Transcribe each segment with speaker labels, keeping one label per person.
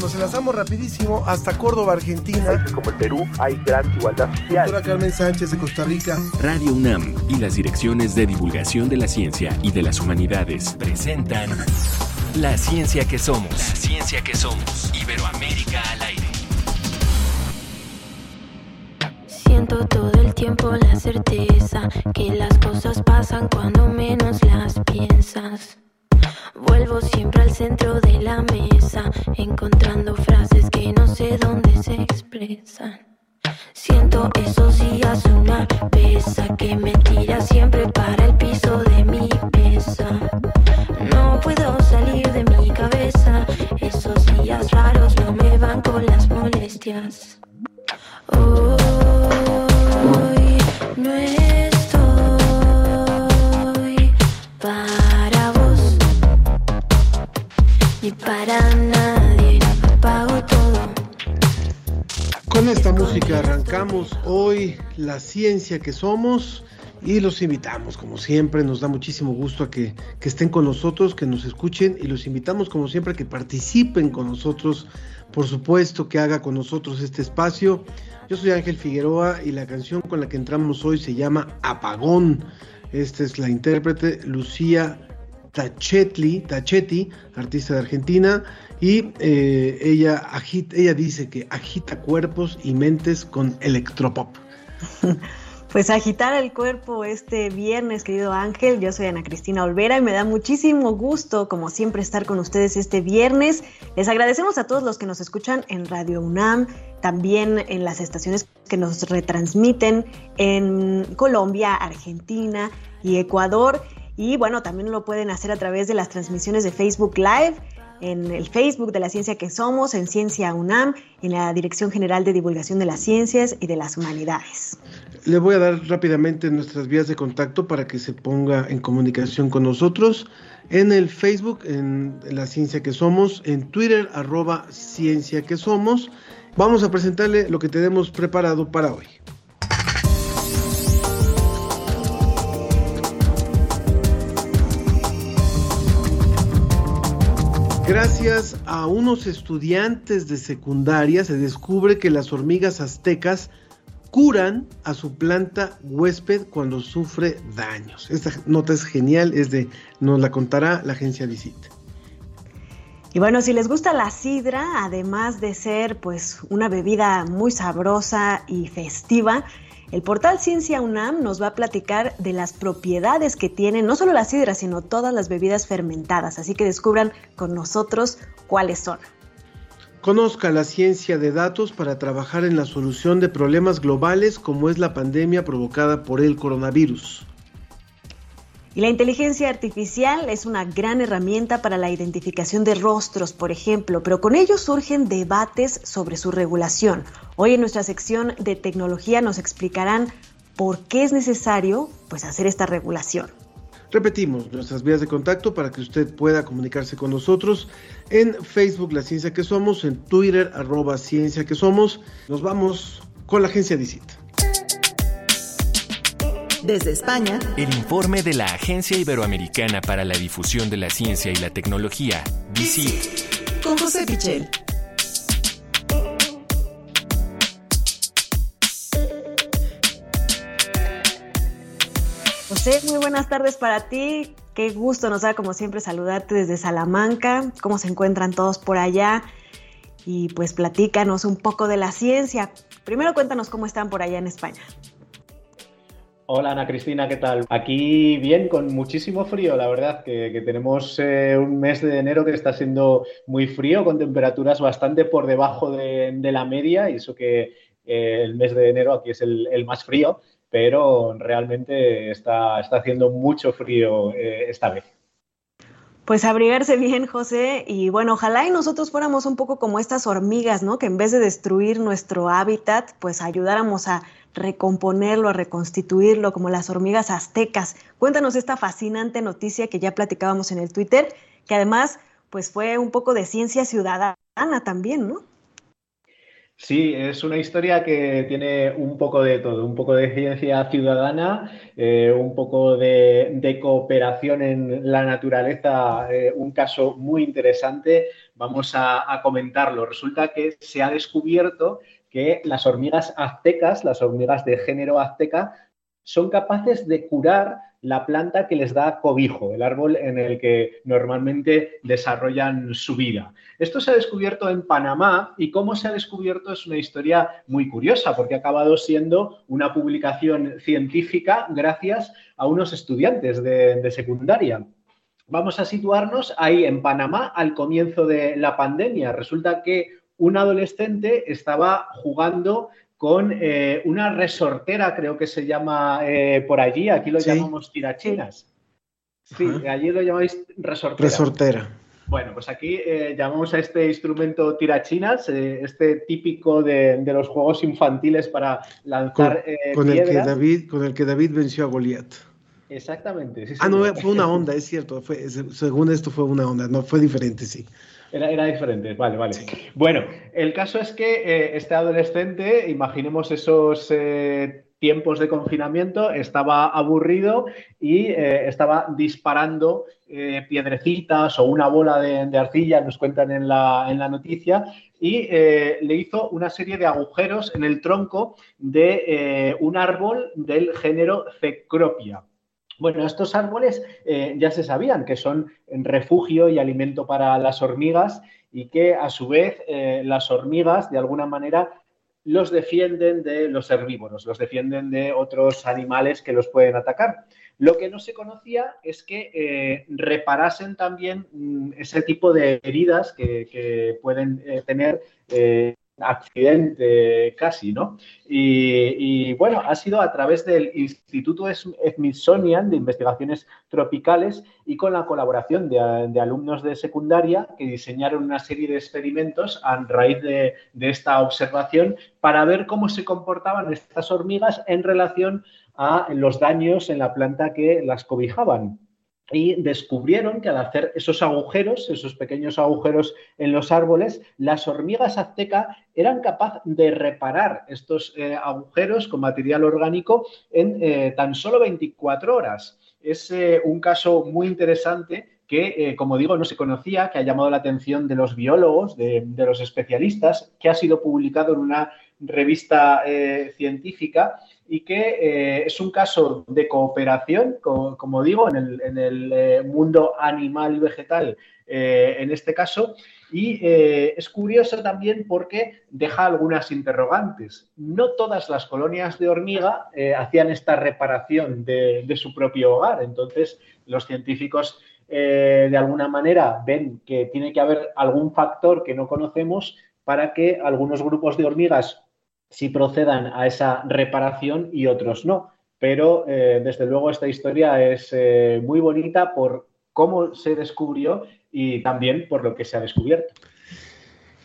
Speaker 1: Nos enlazamos rapidísimo hasta Córdoba, Argentina.
Speaker 2: Como el Perú hay gran igualdad social.
Speaker 1: Doctora Carmen Sánchez de Costa Rica.
Speaker 3: Radio UNAM y las direcciones de divulgación de la ciencia y de las humanidades presentan La ciencia que somos. La ciencia que somos. Iberoamérica al aire.
Speaker 4: Siento todo el tiempo la certeza que las cosas pasan cuando menos las piensas. Vuelvo siempre al centro de la mesa, encontrando frases que no sé dónde se expresan. Siento esos días una pesa que me tira siempre para el piso de mi pieza. No puedo salir de mi cabeza, esos días raros no me van con las molestias. Hoy no estoy ni para nadie, pago todo.
Speaker 1: Con esta música arrancamos hoy la ciencia que somos y los invitamos, como siempre, nos da muchísimo gusto a que, que estén con nosotros, que nos escuchen y los invitamos, como siempre, a que participen con nosotros, por supuesto, que haga con nosotros este espacio. Yo soy Ángel Figueroa y la canción con la que entramos hoy se llama Apagón. Esta es la intérprete Lucía Tachetli, Tachetti, artista de Argentina, y eh, ella, agita, ella dice que agita cuerpos y mentes con electropop.
Speaker 5: Pues agitar el cuerpo este viernes, querido Ángel. Yo soy Ana Cristina Olvera y me da muchísimo gusto, como siempre, estar con ustedes este viernes. Les agradecemos a todos los que nos escuchan en Radio UNAM, también en las estaciones que nos retransmiten en Colombia, Argentina y Ecuador. Y bueno, también lo pueden hacer a través de las transmisiones de Facebook Live en el Facebook de la Ciencia que Somos, en Ciencia UNAM, en la Dirección General de Divulgación de las Ciencias y de las Humanidades.
Speaker 1: Le voy a dar rápidamente nuestras vías de contacto para que se ponga en comunicación con nosotros. En el Facebook, en la Ciencia que Somos, en Twitter, arroba Ciencia que Somos. Vamos a presentarle lo que tenemos preparado para hoy. Gracias a unos estudiantes de secundaria se descubre que las hormigas aztecas curan a su planta huésped cuando sufre daños. Esta nota es genial, es de nos la contará la agencia Visita.
Speaker 5: Y bueno, si les gusta la sidra, además de ser pues una bebida muy sabrosa y festiva, el portal Ciencia UNAM nos va a platicar de las propiedades que tienen no solo la sidra, sino todas las bebidas fermentadas. Así que descubran con nosotros cuáles son.
Speaker 1: Conozca la ciencia de datos para trabajar en la solución de problemas globales como es la pandemia provocada por el coronavirus.
Speaker 5: Y la inteligencia artificial es una gran herramienta para la identificación de rostros, por ejemplo, pero con ello surgen debates sobre su regulación. Hoy en nuestra sección de tecnología nos explicarán por qué es necesario pues, hacer esta regulación.
Speaker 1: Repetimos nuestras vías de contacto para que usted pueda comunicarse con nosotros en Facebook La Ciencia que Somos, en Twitter arroba Ciencia que Somos. Nos vamos con la agencia Visita.
Speaker 6: Desde España,
Speaker 3: El informe de la Agencia Iberoamericana para la Difusión de la Ciencia y la Tecnología, DICIT.
Speaker 6: con José Pichel.
Speaker 5: José, muy buenas tardes para ti. Qué gusto nos da como siempre saludarte desde Salamanca. ¿Cómo se encuentran todos por allá? Y pues platícanos un poco de la ciencia. Primero cuéntanos cómo están por allá en España.
Speaker 7: Hola Ana Cristina, ¿qué tal? Aquí bien, con muchísimo frío, la verdad, que, tenemos eh, un mes de enero que está siendo muy frío, con temperaturas bastante por debajo de, la media, y eso que eh, el mes de enero aquí es el, el, más frío, pero realmente está, está haciendo mucho frío eh, esta vez.
Speaker 5: Pues abrigarse bien, José, y bueno, ojalá y nosotros fuéramos un poco como estas hormigas, ¿no? Que en vez de destruir nuestro hábitat, pues ayudáramos a recomponerlo, a reconstituirlo, como las hormigas aztecas. Cuéntanos esta fascinante noticia que ya platicábamos en el Twitter, que además, pues fue un poco de ciencia ciudadana también, ¿no?
Speaker 7: Sí, es una historia que tiene un poco de todo, un poco de ciencia ciudadana, eh, un poco de, cooperación en la naturaleza, eh, un caso muy interesante. Vamos a, a comentarlo. Resulta que se ha descubierto que las hormigas aztecas, las hormigas de género azteca, son capaces de curar la planta que les da cobijo, el árbol en el que normalmente desarrollan su vida. Esto se ha descubierto en Panamá y cómo se ha descubierto es una historia muy curiosa porque ha acabado siendo una publicación científica gracias a unos estudiantes de, secundaria. Vamos a situarnos ahí en Panamá al comienzo de la pandemia. Resulta que un adolescente estaba jugando con eh, una resortera, creo que se llama eh, por allí, aquí lo llamamos tirachinas. Sí, allí lo llamáis resortera.
Speaker 1: Resortera.
Speaker 7: Bueno, pues aquí eh, llamamos a este instrumento tirachinas, este típico de, los juegos infantiles para lanzar
Speaker 1: con, el que David, con el que David venció a Goliat.
Speaker 7: Exactamente.
Speaker 1: ah, no, fue una onda, es cierto. según esto fue una onda, no fue diferente, sí.
Speaker 7: Era, diferente, vale, vale. Bueno, el caso es que eh, este adolescente, imaginemos esos eh, tiempos de confinamiento, estaba aburrido y eh, estaba disparando piedrecitas o una bola de, arcilla, nos cuentan en la, en la noticia, y le hizo una serie de agujeros en el tronco de un árbol del género Cecropia. Bueno, estos árboles eh, ya se sabían que son refugio y alimento para las hormigas y que a su vez eh, las hormigas de alguna manera los defienden de los herbívoros, los defienden de otros animales que los pueden atacar. Lo que no se conocía es que eh, reparasen también mm, ese tipo de heridas que, pueden tener accidente casi, ¿no? Y, bueno, ha sido a través del Instituto Smithsonian de Investigaciones Tropicales y con la colaboración de, alumnos de secundaria que diseñaron una serie de experimentos a raíz de, esta observación para ver cómo se comportaban estas hormigas en relación a los daños en la planta que las cobijaban y descubrieron que al hacer esos agujeros, esos pequeños agujeros en los árboles, las hormigas azteca eran capaces de reparar estos eh, agujeros con material orgánico en eh, tan solo 24 horas. Es eh, un caso muy interesante que, como digo, no se conocía, que ha llamado la atención de los biólogos, de, de los especialistas, que ha sido publicado en una revista científica y que eh, es un caso de cooperación, como, digo, en el, eh, mundo animal y vegetal, eh, en este caso, y es curioso también porque deja algunas interrogantes. No todas las colonias de hormiga hacían esta reparación de, su propio hogar, entonces los científicos de alguna manera ven que tiene que haber algún factor que no conocemos para que algunos grupos de hormigas si procedan a esa reparación y otros no. Pero eh, desde luego esta historia es eh, muy bonita por cómo se descubrió y también por lo que se ha descubierto.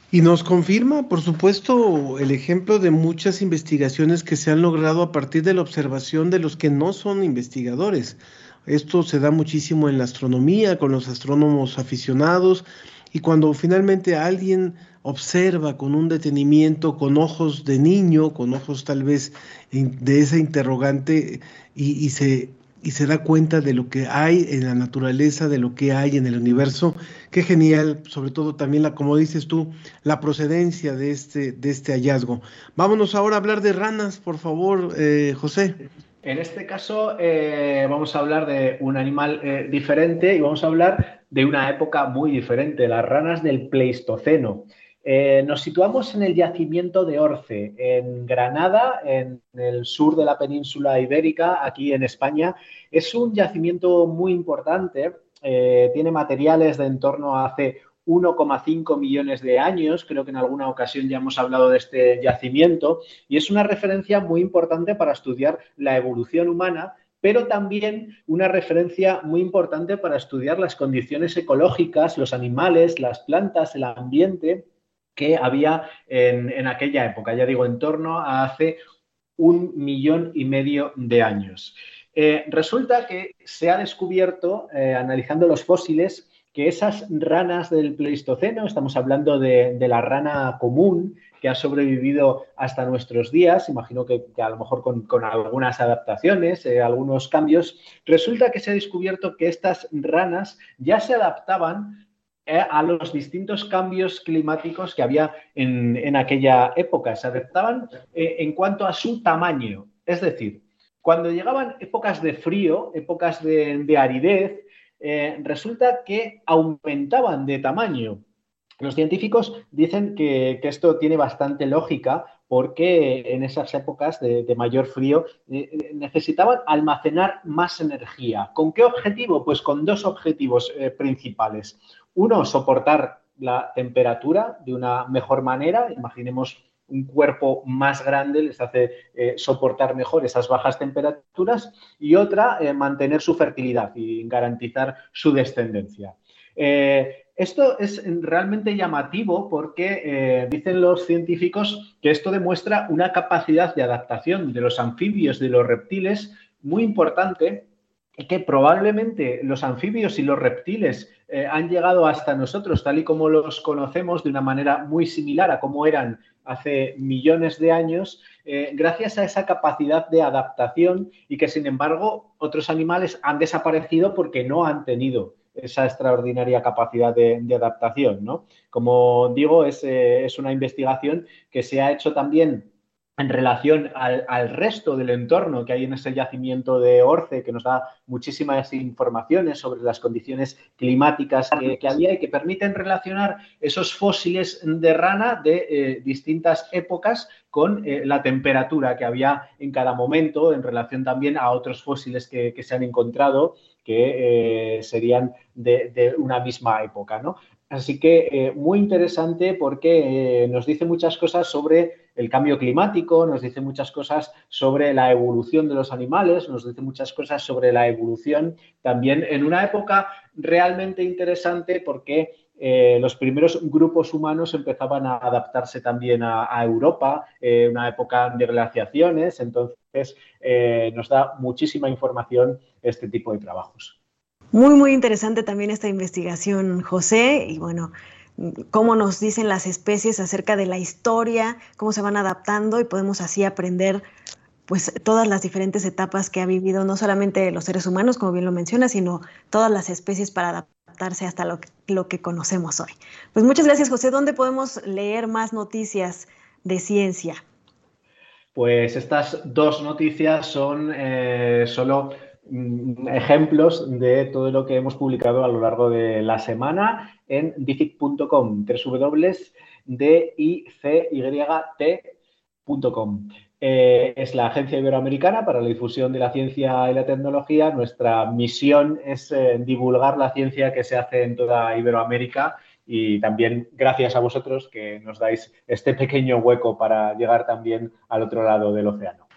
Speaker 1: Y nos confirma, por supuesto, el ejemplo de muchas investigaciones que se han logrado a partir de la observación de los que no son investigadores. Esto se da muchísimo en la astronomía, con los astrónomos aficionados, y cuando finalmente alguien observa con un detenimiento, con ojos de niño, con ojos tal vez de esa interrogante y, se, y se da cuenta de lo que hay en la naturaleza, de lo que hay en el universo. Qué genial, sobre todo también, la, como dices tú, la procedencia de este, de este hallazgo. Vámonos ahora a hablar de ranas, por favor, eh, José.
Speaker 7: En este caso eh, vamos a hablar de un animal eh, diferente y vamos a hablar de una época muy diferente, las ranas del Pleistoceno. Eh, nos situamos en el yacimiento de Orce, en Granada, en el sur de la península ibérica, aquí en España. Es un yacimiento muy importante, eh, tiene materiales de en torno a hace 1,5 millones de años, creo que en alguna ocasión ya hemos hablado de este yacimiento, y es una referencia muy importante para estudiar la evolución humana pero también una referencia muy importante para estudiar las condiciones ecológicas, los animales, las plantas, el ambiente que había en, aquella época, ya digo, en torno a hace un millón y medio de años. Eh, resulta que se ha descubierto, eh, analizando los fósiles, que esas ranas del Pleistoceno, estamos hablando de, la rana común que ha sobrevivido hasta nuestros días, imagino que, a lo mejor con, algunas adaptaciones, eh, algunos cambios, resulta que se ha descubierto que estas ranas ya se adaptaban a los distintos cambios climáticos que había en, aquella época. Se adaptaban eh, en cuanto a su tamaño. Es decir, cuando llegaban épocas de frío, épocas de aridez, eh, resulta que aumentaban de tamaño. Los científicos dicen que, esto tiene bastante lógica porque en esas épocas de, mayor frío eh, eh, necesitaban almacenar más energía. ¿Con qué objetivo? Pues con dos objetivos principales. Uno, soportar la temperatura de una mejor manera. Imaginemos un cuerpo más grande les hace eh, soportar mejor esas bajas temperaturas y otra, eh, mantener su fertilidad y garantizar su descendencia. Eh, esto es realmente llamativo porque dicen los científicos que esto demuestra una capacidad de adaptación de los anfibios, de los reptiles, muy importante que probablemente los anfibios y los reptiles han llegado hasta nosotros tal y como los conocemos de una manera muy similar a cómo eran hace millones de años, eh, gracias a esa capacidad de adaptación y que, sin embargo, otros animales han desaparecido porque no han tenido esa extraordinaria capacidad de, adaptación. ¿no? Como digo, es, eh, es una investigación que se ha hecho también en relación al, resto del entorno que hay en ese yacimiento de Orce, que nos da muchísimas informaciones sobre las condiciones climáticas que, había y que permiten relacionar esos fósiles de rana de eh, distintas épocas con eh, la temperatura que había en cada momento en relación también a otros fósiles que, se han encontrado que eh, serían de, una misma época. ¿no? Así que eh, muy interesante porque eh, nos dice muchas cosas sobre el cambio climático, nos dice muchas cosas sobre la evolución de los animales, nos dice muchas cosas sobre la evolución también en una época realmente interesante porque eh, los primeros grupos humanos empezaban a adaptarse también a, a Europa, una época de glaciaciones, entonces nos da muchísima información este tipo de trabajos.
Speaker 5: Muy, muy interesante también esta investigación, José, y bueno, cómo nos dicen las especies acerca de la historia, cómo se van adaptando y podemos así aprender pues todas las diferentes etapas que ha vivido no solamente los seres humanos, como bien lo menciona, sino todas las especies para adaptarse hasta lo lo que conocemos hoy. Pues muchas gracias, José. ¿Dónde podemos leer más noticias de ciencia?
Speaker 7: Pues estas dos noticias son eh, solo Mm, ejemplos de todo lo que hemos publicado a lo largo de la semana en dific.com, www.dicyt.com. Eh, es la Agencia Iberoamericana para la Difusión de la Ciencia y la Tecnología. Nuestra misión es eh, divulgar la ciencia que se hace en toda Iberoamérica y también gracias a vosotros que nos dais este pequeño hueco para llegar también al otro lado del océano.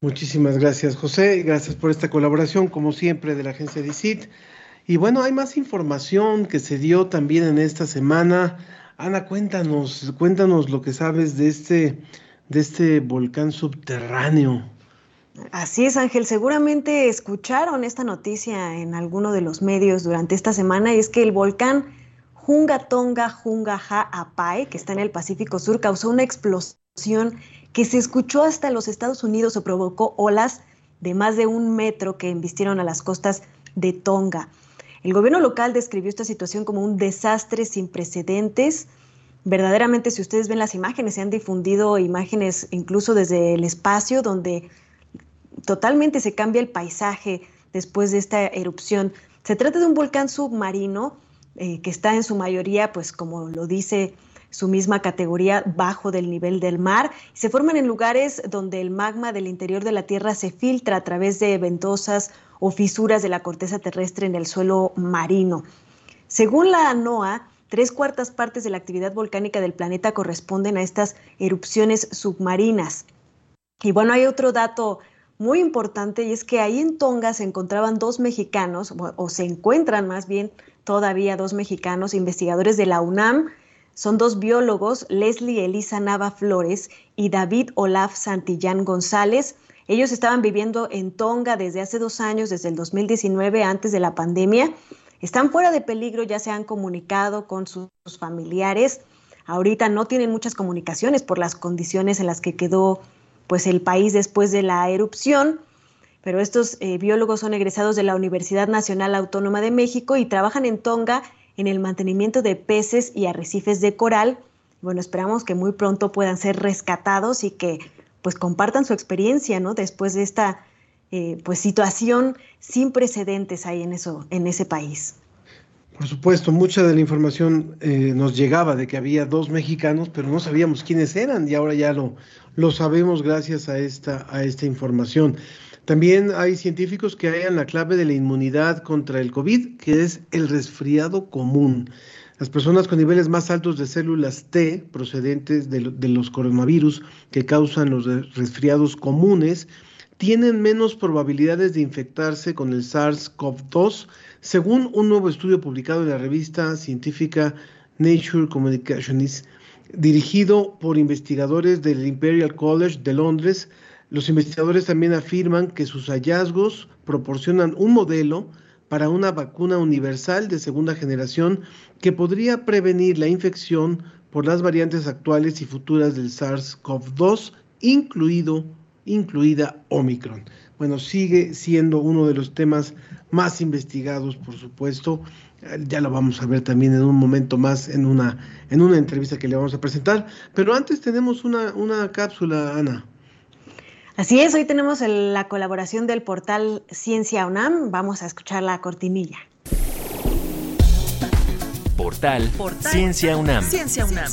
Speaker 1: Muchísimas gracias, José. Gracias por esta colaboración, como siempre, de la agencia DICIT. Y bueno, hay más información que se dio también en esta semana. Ana, cuéntanos, cuéntanos lo que sabes de este, de este volcán subterráneo.
Speaker 5: Así es, Ángel. Seguramente escucharon esta noticia en alguno de los medios durante esta semana y es que el volcán Junga Tonga Junga Ha Apai, que está en el Pacífico Sur, causó una explosión que se escuchó hasta los Estados Unidos o provocó olas de más de un metro que embistieron a las costas de Tonga. El gobierno local describió esta situación como un desastre sin precedentes. Verdaderamente, si ustedes ven las imágenes, se han difundido imágenes incluso desde el espacio donde totalmente se cambia el paisaje después de esta erupción. Se trata de un volcán submarino eh, que está en su mayoría, pues como lo dice su misma categoría bajo del nivel del mar. Se forman en lugares donde el magma del interior de la Tierra se filtra a través de ventosas o fisuras de la corteza terrestre en el suelo marino. Según la NOAA, tres cuartas partes de la actividad volcánica del planeta corresponden a estas erupciones submarinas. Y bueno, hay otro dato muy importante y es que ahí en Tonga se encontraban dos mexicanos, o se encuentran más bien todavía dos mexicanos investigadores de la UNAM son dos biólogos, Leslie Elisa Nava Flores y David Olaf Santillán González. Ellos estaban viviendo en Tonga desde hace dos años, desde el 2019, antes de la pandemia. están fuera de peligro, ya se han comunicado con sus familiares. Ahorita no tienen muchas comunicaciones por las condiciones en las que quedó pues el país después de la erupción, pero estos eh, biólogos son egresados de la Universidad Nacional Autónoma de México y trabajan en Tonga en el mantenimiento de peces y arrecifes de coral. Bueno, esperamos que muy pronto puedan ser rescatados y que pues compartan su experiencia, ¿no? Después de esta eh, pues situación sin precedentes ahí en eso, en ese país.
Speaker 1: Por supuesto, mucha de la información eh, nos llegaba de que había dos mexicanos, pero no sabíamos quiénes eran y ahora ya lo, lo sabemos gracias a esta, a esta información. También hay científicos que hallan la clave de la inmunidad contra el COVID, que es el resfriado común. Las personas con niveles más altos de células T procedentes de, los coronavirus que causan los resfriados comunes tienen menos probabilidades de infectarse con el SARS-CoV-2, según un nuevo estudio publicado en la revista científica Nature Communications, dirigido por investigadores del Imperial College de Londres. Los investigadores también afirman que sus hallazgos proporcionan un modelo para una vacuna universal de segunda generación que podría prevenir la infección por las variantes actuales y futuras del SARS-CoV-2, incluido incluida Omicron. Bueno, sigue siendo uno de los temas más investigados, por supuesto. Ya lo vamos a ver también en un momento más en una, en una entrevista que le vamos a presentar. Pero antes tenemos una, una cápsula, Ana.
Speaker 5: Así es, hoy tenemos la colaboración del portal Ciencia UNAM. Vamos a escuchar la cortinilla.
Speaker 3: Portal, Ciencia UNAM.
Speaker 6: Ciencia UNAM.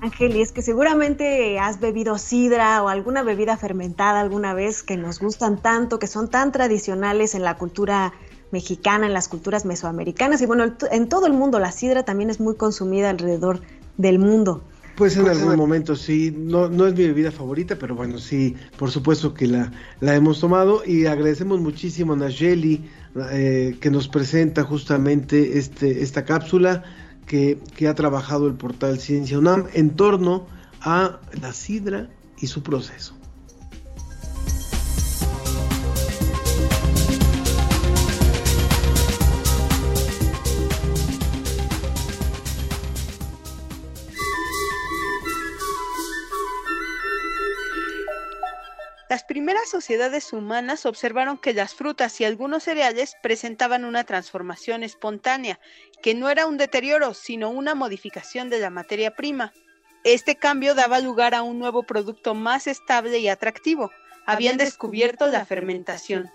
Speaker 5: Ángel, y es que seguramente has bebido sidra o alguna bebida fermentada alguna vez que nos gustan tanto, que son tan tradicionales en la cultura mexicana, en las culturas mesoamericanas y bueno, en todo el mundo la sidra también es muy consumida alrededor del mundo.
Speaker 1: Pues en algún momento sí, no, no es mi bebida favorita, pero bueno, sí, por supuesto que la, la hemos tomado y agradecemos muchísimo a Nayeli eh, que nos presenta justamente este, esta cápsula que, ha trabajado el portal Ciencia UNAM en torno a la sidra y su proceso.
Speaker 8: Las primeras sociedades humanas observaron que las frutas y algunos cereales presentaban una transformación espontánea, que no era un deterioro, sino una modificación de la materia prima. Este cambio daba lugar a un nuevo producto más estable y atractivo. Habían descubierto la fermentación.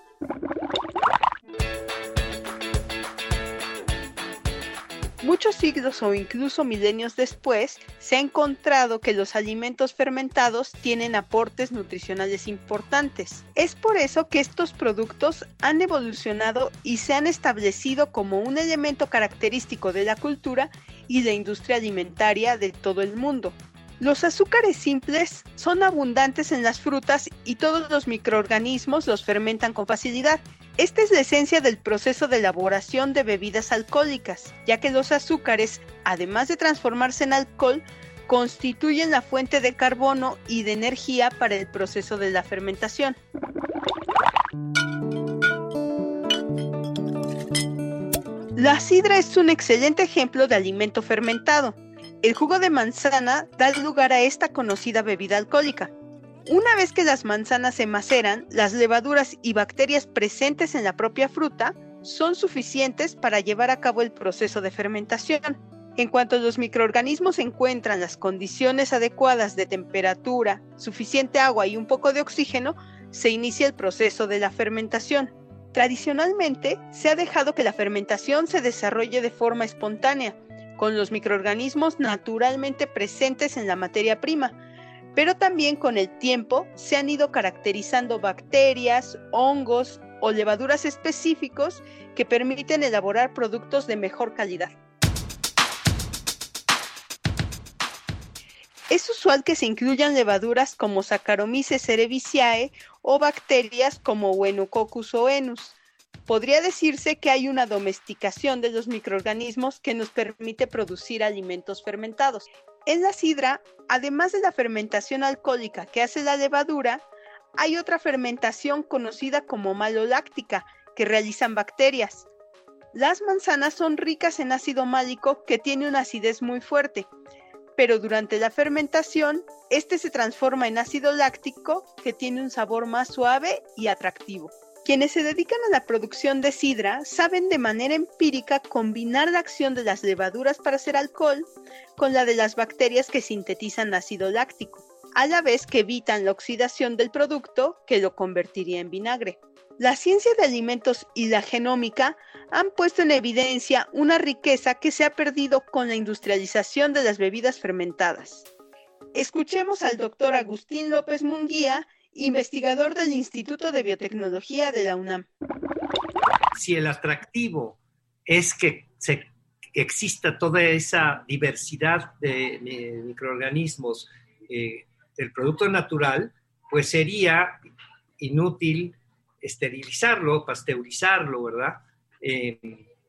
Speaker 8: Muchos siglos o incluso milenios después, se ha encontrado que los alimentos fermentados tienen aportes nutricionales importantes. Es por eso que estos productos han evolucionado y se han establecido como un elemento característico de la cultura y la industria alimentaria de todo el mundo. Los azúcares simples son abundantes en las frutas y todos los microorganismos los fermentan con facilidad. Esta es la esencia del proceso de elaboración de bebidas alcohólicas, ya que los azúcares, además de transformarse en alcohol, constituyen la fuente de carbono y de energía para el proceso de la fermentación. La sidra es un excelente ejemplo de alimento fermentado. El jugo de manzana da lugar a esta conocida bebida alcohólica. Una vez que las manzanas se maceran, las levaduras y bacterias presentes en la propia fruta son suficientes para llevar a cabo el proceso de fermentación. En cuanto los microorganismos encuentran las condiciones adecuadas de temperatura, suficiente agua y un poco de oxígeno, se inicia el proceso de la fermentación. Tradicionalmente, se ha dejado que la fermentación se desarrolle de forma espontánea, con los microorganismos naturalmente presentes en la materia prima, pero también con el tiempo se han ido caracterizando bacterias, hongos o levaduras específicos que permiten elaborar productos de mejor calidad. Es usual que se incluyan levaduras como Saccharomyces cerevisiae o bacterias como Uenococcus oenus, podría decirse que hay una domesticación de los microorganismos que nos permite producir alimentos fermentados. En la sidra, además de la fermentación alcohólica que hace la levadura, hay otra fermentación conocida como maloláctica que realizan bacterias. Las manzanas son ricas en ácido málico que tiene una acidez muy fuerte, pero durante la fermentación, este se transforma en ácido láctico que tiene un sabor más suave y atractivo. Quienes se dedican a la producción de sidra saben de manera empírica combinar la acción de las levaduras para hacer alcohol con la de las bacterias que sintetizan ácido láctico, a la vez que evitan la oxidación del producto que lo convertiría en vinagre. La ciencia de alimentos y la genómica han puesto en evidencia una riqueza que se ha perdido con la industrialización de las bebidas fermentadas. Escuchemos al doctor Agustín López Munguía, investigador del Instituto de Biotecnología de la UNAM.
Speaker 9: Si el atractivo es que se, exista toda esa diversidad de, microorganismos eh, del producto natural, pues sería inútil esterilizarlo, pasteurizarlo, ¿verdad? Eh,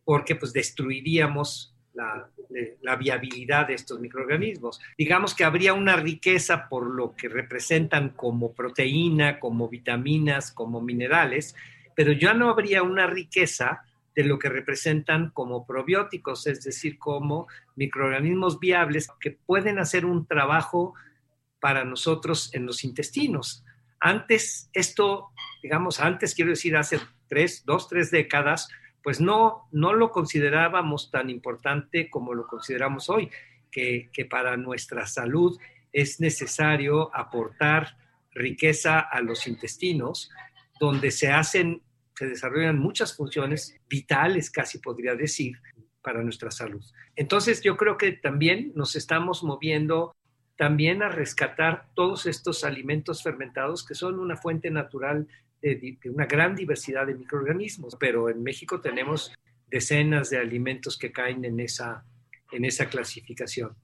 Speaker 9: porque pues destruiríamos la, viabilidad de estos microorganismos. Digamos que habría una riqueza por lo que representan como proteína, como vitaminas, como minerales, pero ya no habría una riqueza de lo que representan como probióticos, es decir, como microorganismos viables que pueden hacer un trabajo para nosotros en los intestinos. Antes, esto, digamos, antes quiero decir, hace tres, dos, tres décadas, pues no, no lo considerábamos tan importante como lo consideramos hoy, que, para nuestra salud es necesario aportar riqueza a los intestinos, donde se hacen, se desarrollan muchas funciones vitales, casi podría decir, para nuestra salud. Entonces yo creo que también nos estamos moviendo también a rescatar todos estos alimentos fermentados que son una fuente natural de, una gran diversidad de microorganismos, pero en México tenemos decenas de alimentos que caen en esa, en esa clasificación.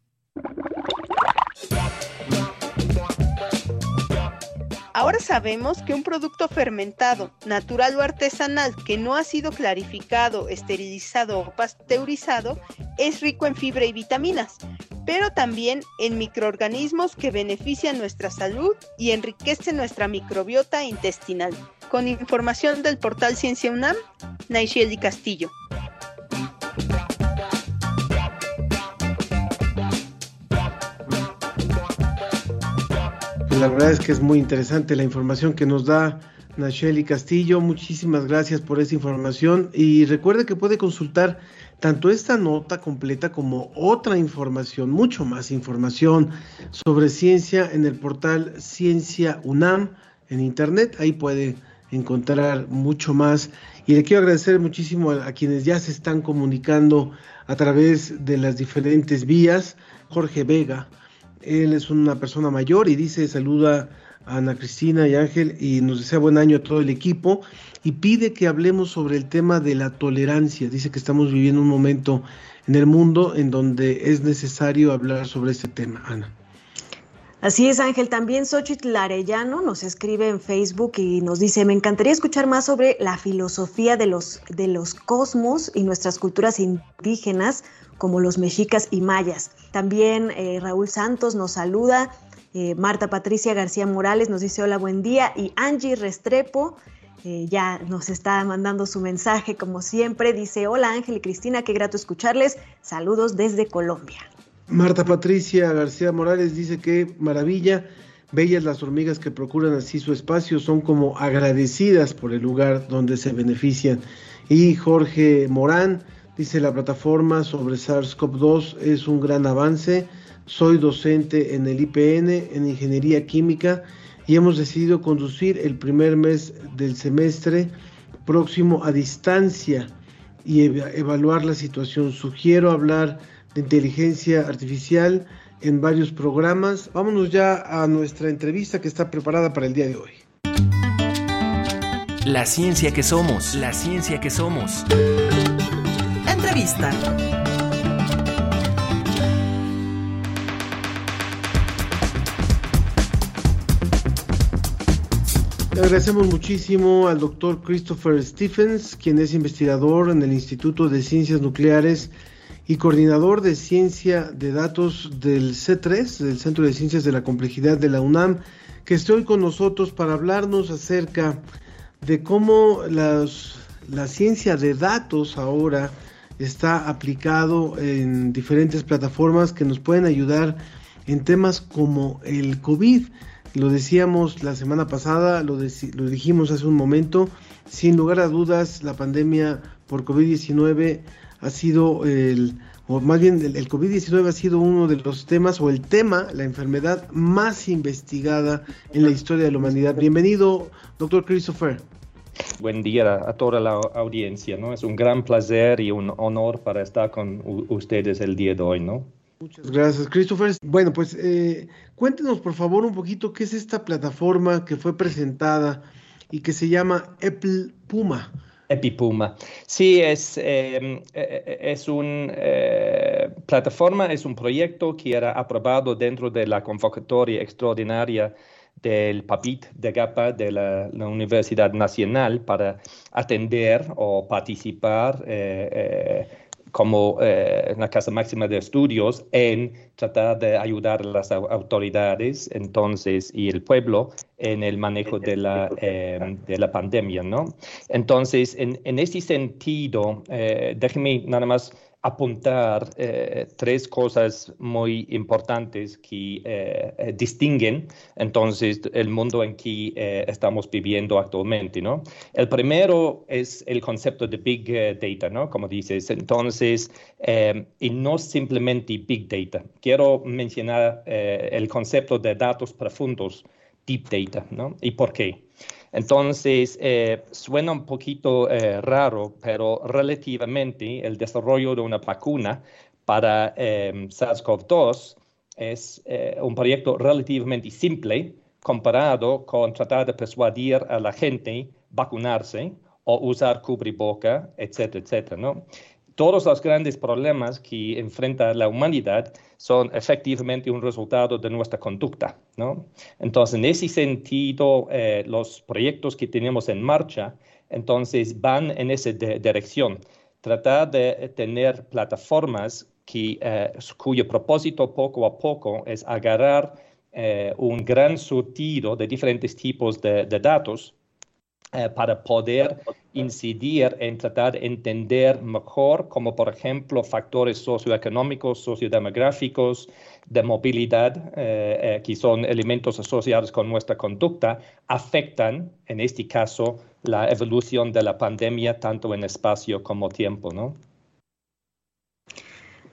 Speaker 8: Ahora sabemos que un producto fermentado, natural o artesanal, que no ha sido clarificado, esterilizado o pasteurizado, es rico en fibra y vitaminas, pero también en microorganismos que benefician nuestra salud y enriquecen nuestra microbiota intestinal. Con información del portal Ciencia UNAM, Naisheli Castillo.
Speaker 1: La verdad es que es muy interesante la información que nos da Nacheli Castillo. Muchísimas gracias por esa información y recuerde que puede consultar tanto esta nota completa como otra información, mucho más información sobre ciencia en el portal Ciencia UNAM en internet. Ahí puede encontrar mucho más. Y le quiero agradecer muchísimo a, quienes ya se están comunicando a través de las diferentes vías. Jorge Vega, él es una persona mayor y dice saluda Ana Cristina y Ángel y nos desea buen año a todo el equipo y pide que hablemos sobre el tema de la tolerancia. Dice que estamos viviendo un momento en el mundo en donde es necesario hablar sobre este tema. Ana.
Speaker 5: Así es, Ángel. También Xochitl Arellano nos escribe en Facebook y nos dice, me encantaría escuchar más sobre la filosofía de los, de los cosmos y nuestras culturas indígenas, como los mexicas y mayas. También eh, Raúl Santos nos saluda eh, Marta Patricia García Morales nos dice hola, buen día. Y Angie Restrepo eh, ya nos está mandando su mensaje como siempre. Dice hola Ángel y Cristina, qué grato escucharles. Saludos desde Colombia.
Speaker 1: Marta Patricia García Morales dice que maravilla. Bellas las hormigas que procuran así su espacio, son como agradecidas por el lugar donde se benefician. Y Jorge Morán dice la plataforma sobre SARS-CoV-2 es un gran avance soy docente en el IPN en Ingeniería Química y hemos decidido conducir el primer mes del semestre próximo a distancia y evaluar la situación. Sugiero hablar de inteligencia artificial en varios programas. Vámonos ya a nuestra entrevista que está preparada para el día de hoy.
Speaker 3: La ciencia que somos, la ciencia que somos.
Speaker 6: Entrevista.
Speaker 1: agradecemos muchísimo al doctor Christopher Stephens, quien es investigador en el Instituto de Ciencias Nucleares y coordinador de ciencia de datos del C3, del Centro de Ciencias de la Complejidad de la UNAM, que esté hoy con nosotros para hablarnos acerca de cómo las, la ciencia de datos ahora está aplicado en diferentes plataformas que nos pueden ayudar en temas como el COVID. Lo decíamos la semana pasada, lo, lo dijimos hace un momento, sin lugar a dudas la pandemia por COVID-19 ha sido el, o más bien el, COVID-19 ha sido uno de los temas o el tema, la enfermedad más investigada en la historia de la humanidad. Bienvenido, doctor Christopher.
Speaker 10: Buen día a, toda la audiencia, ¿no? Es un gran placer y un honor para estar con ustedes el día de hoy, ¿no?
Speaker 1: Muchas gracias, Christopher. Bueno, pues eh, cuéntenos por favor un poquito qué es esta plataforma que fue presentada y que se llama Apple Puma.
Speaker 10: Epipuma. Sí, es, em, e, e, es una eh, plataforma, es un proyecto que era aprobado dentro de la convocatoria extraordinaria del PAPIT de GAPA de la, Universidad Nacional para atender o participar eh, eh, como eh, la Casa Máxima de Estudios en tratar de ayudar a las autoridades entonces y el pueblo en el manejo de la, de la pandemia, ¿no? Entonces, en, en este sentido, déjeme nada más apuntar eh, tres cosas muy importantes que eh, eh, distinguen entonces el mundo en que estamos viviendo actualmente, ¿no? El primero es el concepto de Big Data, ¿no? Como dices, entonces, y no simplemente Big Data. Quiero mencionar el concepto de datos profundos, Deep Data, ¿no? ¿Y por qué? Entonces, eh, suena un poquito eh, raro, pero relativamente el desarrollo de una vacuna para eh, SARS-CoV-2 es un proyecto relativamente simple comparado con tratar de persuadir a la gente vacunarse o usar cubriboca, etcétera, etcétera, ¿no? Todos los grandes problemas que enfrenta la humanidad son efectivamente un resultado de nuestra conducta. ¿no? Entonces, en ese sentido, eh, los proyectos que tenemos en marcha, entonces van en esa dirección. Tratar de tener plataformas que, eh, cuyo propósito poco a poco es agarrar eh, un gran surtido de diferentes tipos de, de datos eh, para poder incidir en tratar de entender mejor, como por ejemplo factores socioeconómicos, sociodemográficos, de movilidad, eh, eh, que son elementos asociados con nuestra conducta, afectan, en este caso, la evolución de la pandemia tanto en espacio como tiempo, ¿no?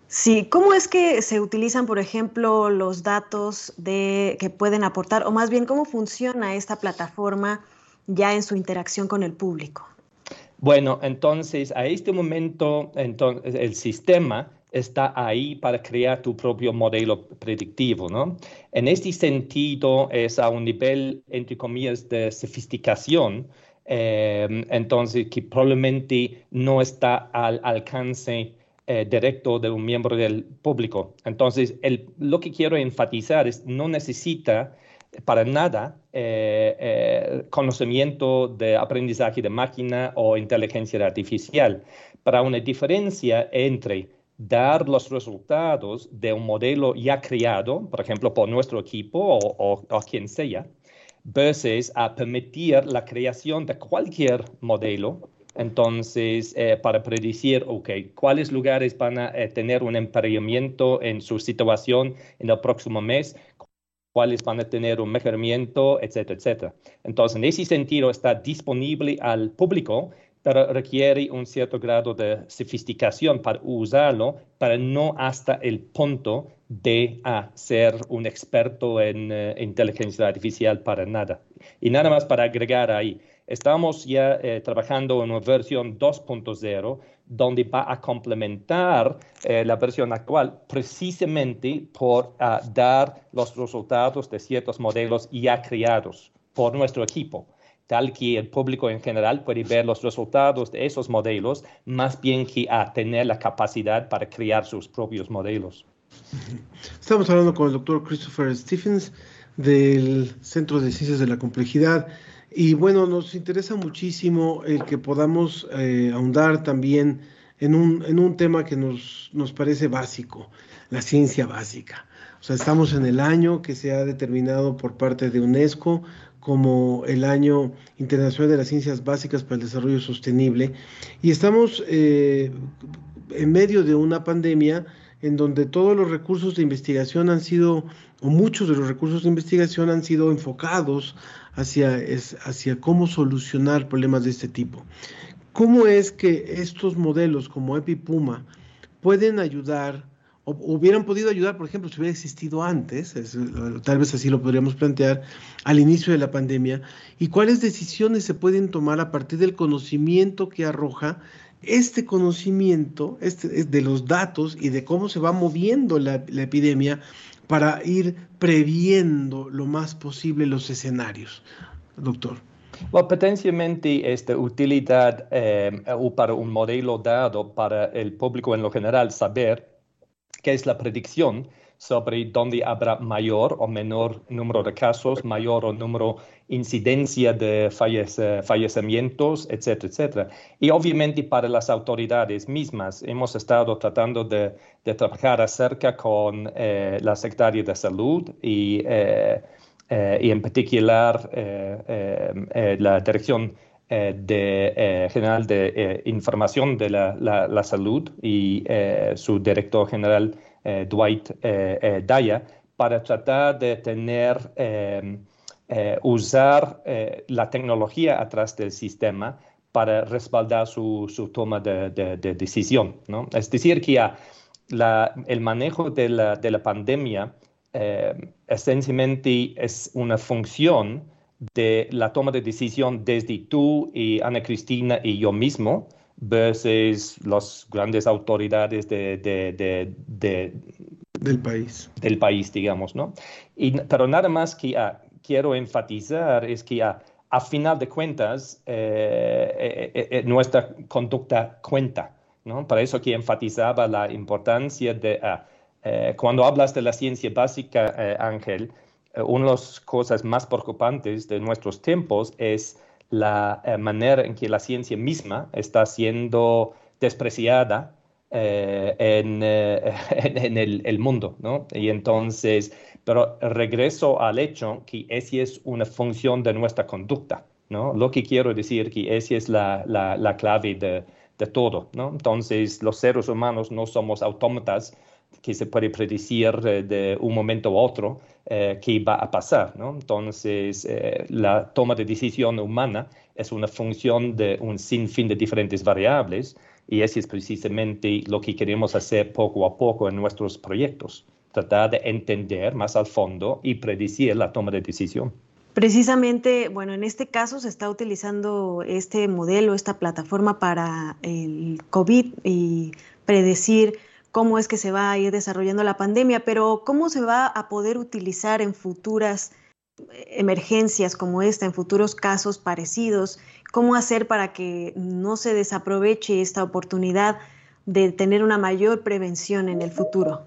Speaker 5: Sí, ¿cómo es que se utilizan, por ejemplo, los datos de, que pueden aportar, o más bien, cómo funciona esta plataforma? Ya en su interacción con el público?
Speaker 10: Bueno, entonces a este momento el sistema está ahí para crear tu propio modelo predictivo, ¿no? En este sentido es a un nivel, entre comillas, de sofisticación, eh, entonces que probablemente no está al alcance eh, directo de un miembro del público. Entonces, lo que quiero enfatizar es no necesita para nada eh, eh, conocimiento de aprendizaje de máquina o inteligencia artificial, para una diferencia entre dar los resultados de un modelo ya creado, por ejemplo, por nuestro equipo o, quien sea, versus a permitir la creación de cualquier modelo. Entonces, eh, para predecir, ok, cuáles lugares van a tener un emparejamiento en su situación en el próximo mes, cuáles van a tener un mejoramiento, etcétera, etcétera. Entonces, en ese sentido, está disponible al público, pero requiere un cierto grado de sofisticación para usarlo, para no hasta el punto de ser un experto en eh, inteligencia artificial para nada. Y nada más para agregar ahí, estamos ya eh, trabajando en una versión 2.0 donde va a complementar eh, la versión actual precisamente por ah, dar los resultados de ciertos modelos ya creados por nuestro equipo tal que el público en general puede ver los resultados de esos modelos, más bien que a tener la capacidad para crear sus propios modelos.
Speaker 1: Estamos hablando con el doctor Christopher Stephens del Centro de Ciencias de la Complejidad. Y bueno, nos interesa muchísimo el que podamos eh, ahondar también en un, en un tema que nos, nos parece básico, la ciencia básica. O sea, estamos en el año que se ha determinado por parte de UNESCO como el Año Internacional de las Ciencias Básicas para el Desarrollo Sostenible y estamos eh, en medio de una pandemia en donde todos los recursos de investigación han sido, o muchos de los recursos de investigación han sido enfocados hacia, hacia cómo solucionar problemas de este tipo. ¿Cómo es que estos modelos como EpiPuma pueden ayudar o hubieran podido ayudar, por ejemplo, si hubiera existido antes, tal vez así lo podríamos plantear, al inicio de la pandemia, y cuáles decisiones se pueden tomar a partir del conocimiento que arroja este conocimiento este, de los datos y de cómo se va moviendo la, epidemia para ir previendo lo más posible los escenarios, doctor.
Speaker 10: Bueno, potencialmente esta utilidad eh, o para un modelo dado para el público en lo general saber qué es la predicción sobre dónde habrá mayor o menor número de casos, mayor o número incidencia de fallecimientos, etcétera, etcétera. Y obviamente para las autoridades mismas hemos estado tratando de, trabajar acerca con eh, la Secretaría de Salud y, eh, eh, y en particular la Dirección de, General de Información de la, la Salud y su director general eh, Dwight eh, eh, Daya, para tratar de tener, usar la tecnología atrás del sistema para respaldar su, toma de, decisión. ¿no? Es decir, que el manejo de la, de la pandemia esencialmente es una función de la toma de decisión desde tú y Ana Cristina y yo mismo, versus las grandes autoridades de,
Speaker 1: del país.
Speaker 10: Del país, digamos, ¿no? Y, pero nada más que ah, quiero enfatizar es que ah, a final de cuentas eh, eh, eh, nuestra conducta cuenta, ¿no? Para eso que enfatizaba la importancia de, ah, cuando hablas de la ciencia básica, Ángel, una de las cosas más preocupantes de nuestros tiempos es la eh, manera en que la ciencia misma está siendo despreciada eh, eh, en, el, mundo, ¿no? Y entonces, pero regreso al hecho que esa es una función de nuestra conducta, ¿no? Lo que quiero decir que esa es la, clave de, de, todo, ¿no? Entonces, los seres humanos no somos autómatas que se puede predecir de un momento a otro, eh, qué va a pasar. ¿no? Entonces, eh, la toma de decisión humana es una función de un sinfín de diferentes variables y eso es precisamente lo que queremos hacer poco a poco en nuestros proyectos, tratar de entender más al fondo y predecir la toma de decisión.
Speaker 5: Precisamente, bueno, en este caso se está utilizando este modelo, esta plataforma para el COVID y predecir cómo es que se va a ir desarrollando la pandemia, pero cómo se va a poder utilizar en futuras eh, emergencias como esta, en futuros casos parecidos, cómo hacer para que no se desaproveche esta oportunidad de tener una mayor prevención en el futuro.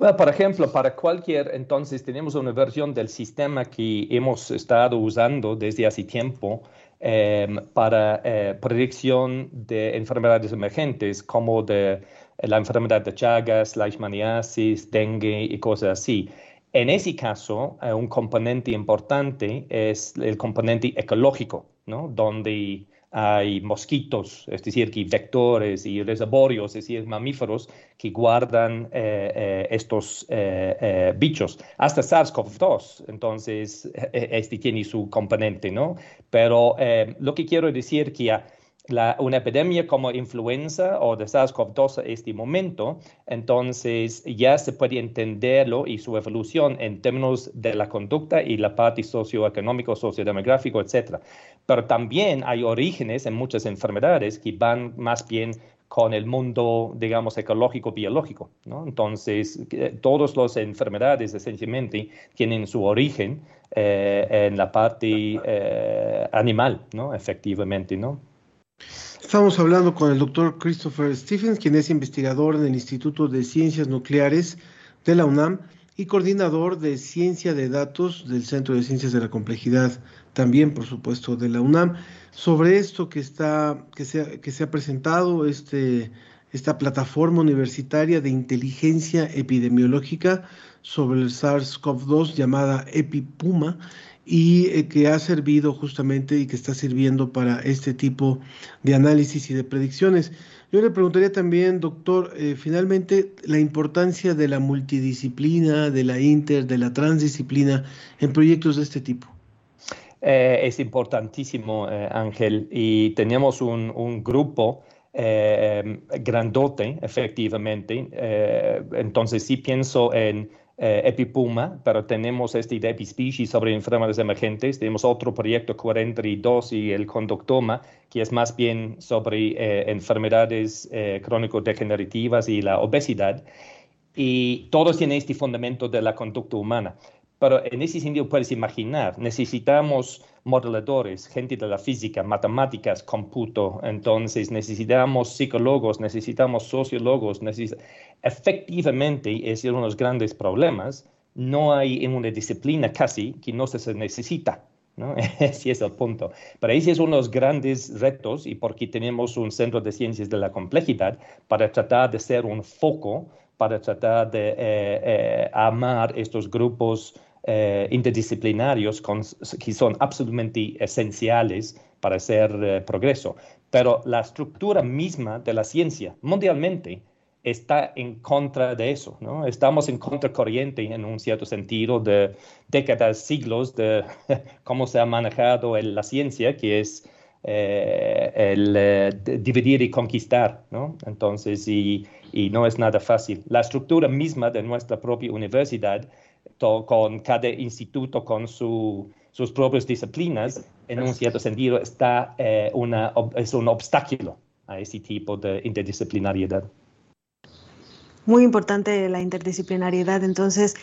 Speaker 10: Bueno, por ejemplo, para cualquier, entonces tenemos una versión del sistema que hemos estado usando desde hace tiempo em, para eh, predicción de enfermedades emergentes como de la enfermedad de Chagas, leishmaniasis, dengue y cosas así. En ese caso, eh, un componente importante es el componente ecológico, ¿no? donde hay mosquitos, es decir, que vectores y reservorios, es decir, mamíferos que guardan eh, eh, estos bichos. Hasta SARS-CoV-2, entonces, este tiene su componente, ¿no? Pero lo que quiero decir que una epidemia como influenza o de SARS-CoV-2 en este momento, entonces ya se puede entenderlo y su evolución en términos de la conducta y la parte socioeconómico, sociodemográfico, etc. Pero también hay orígenes en muchas enfermedades que van más bien con el mundo, digamos, ecológico, biológico. ¿no? Entonces, todas las enfermedades esencialmente tienen su origen eh, en la parte eh, animal, ¿no? Efectivamente, ¿no?
Speaker 1: Estamos hablando con el doctor Christopher Stephens, quien es investigador en el Instituto de Ciencias Nucleares de la UNAM y coordinador de ciencia de datos del Centro de Ciencias de la Complejidad, también por supuesto de la UNAM. Sobre esto que, está, que, se, ha, que presentado, este, esta plataforma universitaria de inteligencia epidemiológica sobre el SARS-CoV-2 llamada EpiPuma y eh, que ha servido justamente y que está sirviendo para este tipo de análisis y de predicciones. Yo le preguntaría también, doctor, eh, finalmente la importancia de la multidisciplina, de la inter, de la transdisciplina en proyectos de este tipo.
Speaker 10: Eh, es importantísimo, Ángel, y tenemos un, un grupo grandote, efectivamente. entonces, sí pienso en eh, Epipuma, pero tenemos este de Epispecies sobre enfermedades emergentes. Tenemos otro proyecto 42 y el conductoma, que es más bien sobre eh, enfermedades eh, crónico-degenerativas y la obesidad. Y todos tienen este fundamento de la conducta humana. Pero en ese sentido puedes imaginar, necesitamos modeladores, gente de la física, matemáticas, cómputo, entonces necesitamos psicólogos, necesitamos sociólogos, efectivamente es uno de los grandes problemas, no hay en una disciplina casi que no se necesita. ¿no? Ese es el punto. Pero ese es uno de los grandes retos y porque tenemos un centro de ciencias de la complejidad para tratar de ser un foco, para tratar de eh, eh, amar estos grupos eh, interdisciplinarios que son absolutamente esenciales para hacer eh, progreso. Pero la estructura misma de la ciencia mundialmente está en contra de eso, ¿no? Estamos en contracorriente en un cierto sentido de décadas, siglos de cómo se ha manejado la ciencia, que es eh, el dividir y conquistar, ¿no? Entonces, y, no es nada fácil. La estructura misma de nuestra propia universidad con cada instituto con sus propias disciplinas, en un cierto sentido, está, eh, es un obstáculo a ese tipo de interdisciplinariedad.
Speaker 5: Muy importante la interdisciplinariedad, entonces,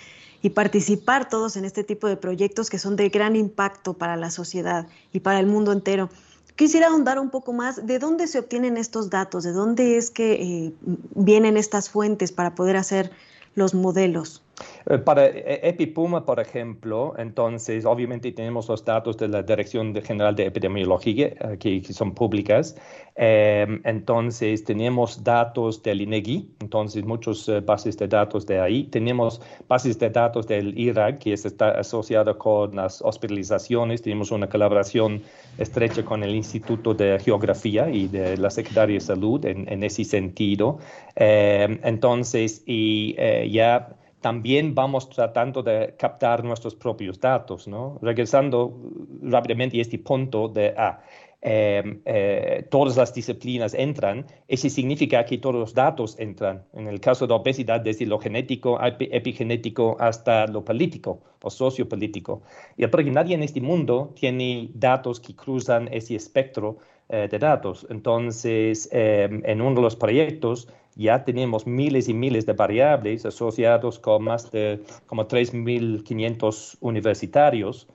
Speaker 5: y participar todos en este tipo de proyectos que son de gran impacto para la sociedad y para el mundo entero. Quisiera ahondar un poco más de dónde se obtienen estos datos, de dónde es que eh, vienen estas fuentes para poder hacer los modelos.
Speaker 10: Eh, para eh, EpiPuma, por ejemplo, entonces obviamente tenemos los datos de la Dirección General de Epidemiología eh, que, son públicas. Em, entonces tenemos datos del INEGI, entonces muchas bases de datos de ahí. Tenemos bases de datos del IRAG, que está asociado con las hospitalizaciones. Tenemos una colaboración estrecha con el Instituto de Geografía y de la Secretaría de Salud en, en ese sentido. Em, entonces, y ya también vamos tratando de captar nuestros propios datos. Regresando rápidamente a este punto de, ah, em, eh, todas las disciplinas entran, eso significa que todos los datos entran. En el caso de obesidad, desde lo genético, epigenético, hasta lo político o sociopolítico. Y porque nadie en este mundo tiene datos que cruzan ese espectro eh, de datos. Entonces, em, en uno de los proyectos, ya tenemos miles y miles de variables asociados con más de como 3.500 universitarios.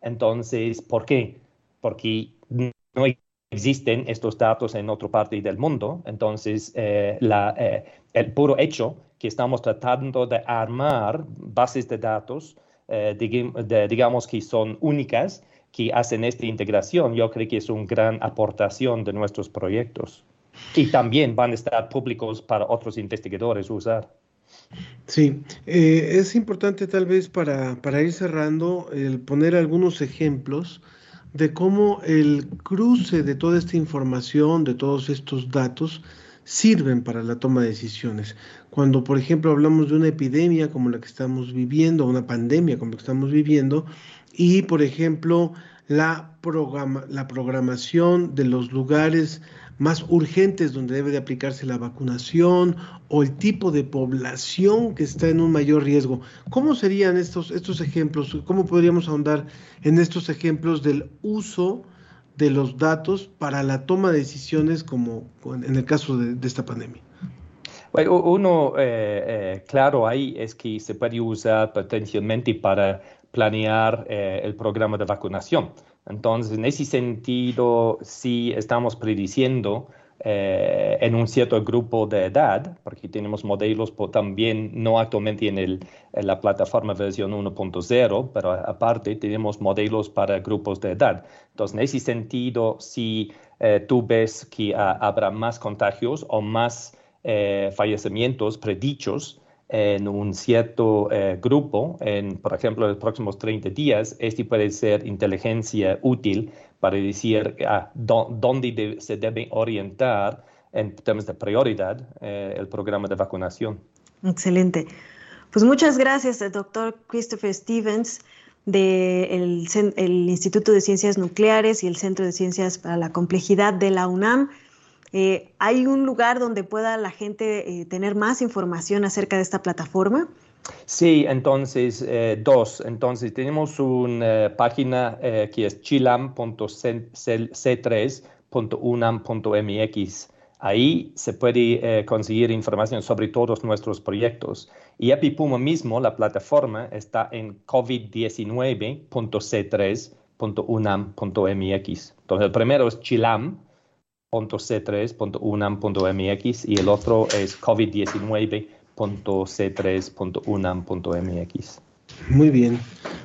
Speaker 10: Entonces, ¿por qué? Porque no existen estos datos en otra parte del mundo. Entonces, eh, la, eh, el puro hecho que estamos tratando de armar bases de datos, digamos que son únicas, que hacen esta integración, yo creo que es una gran aportación de nuestros proyectos. Y también van a estar públicos para otros investigadores usar.
Speaker 1: Sí, eh, es importante tal vez para, para ir cerrando el poner algunos ejemplos de cómo el cruce de toda esta información, de todos estos datos, sirven para la toma de decisiones. Cuando, por ejemplo, hablamos de una epidemia como la que estamos viviendo, una pandemia como la que estamos viviendo, y, por ejemplo, la, programa, la programación de los lugares más urgentes donde debe de aplicarse la vacunación o el tipo de población que está en un mayor riesgo. ¿Cómo serían estos, estos ejemplos? ¿Cómo podríamos ahondar en estos ejemplos del uso de los datos para la toma de decisiones como en el caso de, esta pandemia?
Speaker 10: Bueno, uno eh, eh, claro ahí es que se puede usar potencialmente para planear eh, el programa de vacunación. Entonces, en ese sentido, sí estamos prediciendo eh, en un cierto grupo de edad, porque tenemos modelos también, no actualmente en, el, la plataforma versión 1.0, pero aparte tenemos modelos para grupos de edad. Entonces, en ese sentido, si eh, tú ves que ah, habrá más contagios o más fallecimientos predichos, en un cierto grupo, en, por ejemplo, los próximos 30 días, este puede ser inteligencia útil para decir ah, dónde se debe orientar en términos de prioridad eh, el programa de vacunación.
Speaker 5: Excelente. Pues muchas gracias, doctor Christopher Stevens del el Instituto de Ciencias Nucleares y el Centro de Ciencias para la Complejidad de la UNAM. Eh, ¿Hay un lugar donde pueda la gente eh, tener más información acerca de esta plataforma?
Speaker 10: Sí, entonces, eh, dos. Entonces, tenemos una página que es chilam.c3.unam.mx. Ahí se puede conseguir información sobre todos nuestros proyectos. Y EpiPuma mismo, la plataforma, está en covid19.c3.unam.mx. Entonces, el primero es chilam.c3.unam.mx y el otro es covid19 c3.unam.mx.
Speaker 1: Muy bien.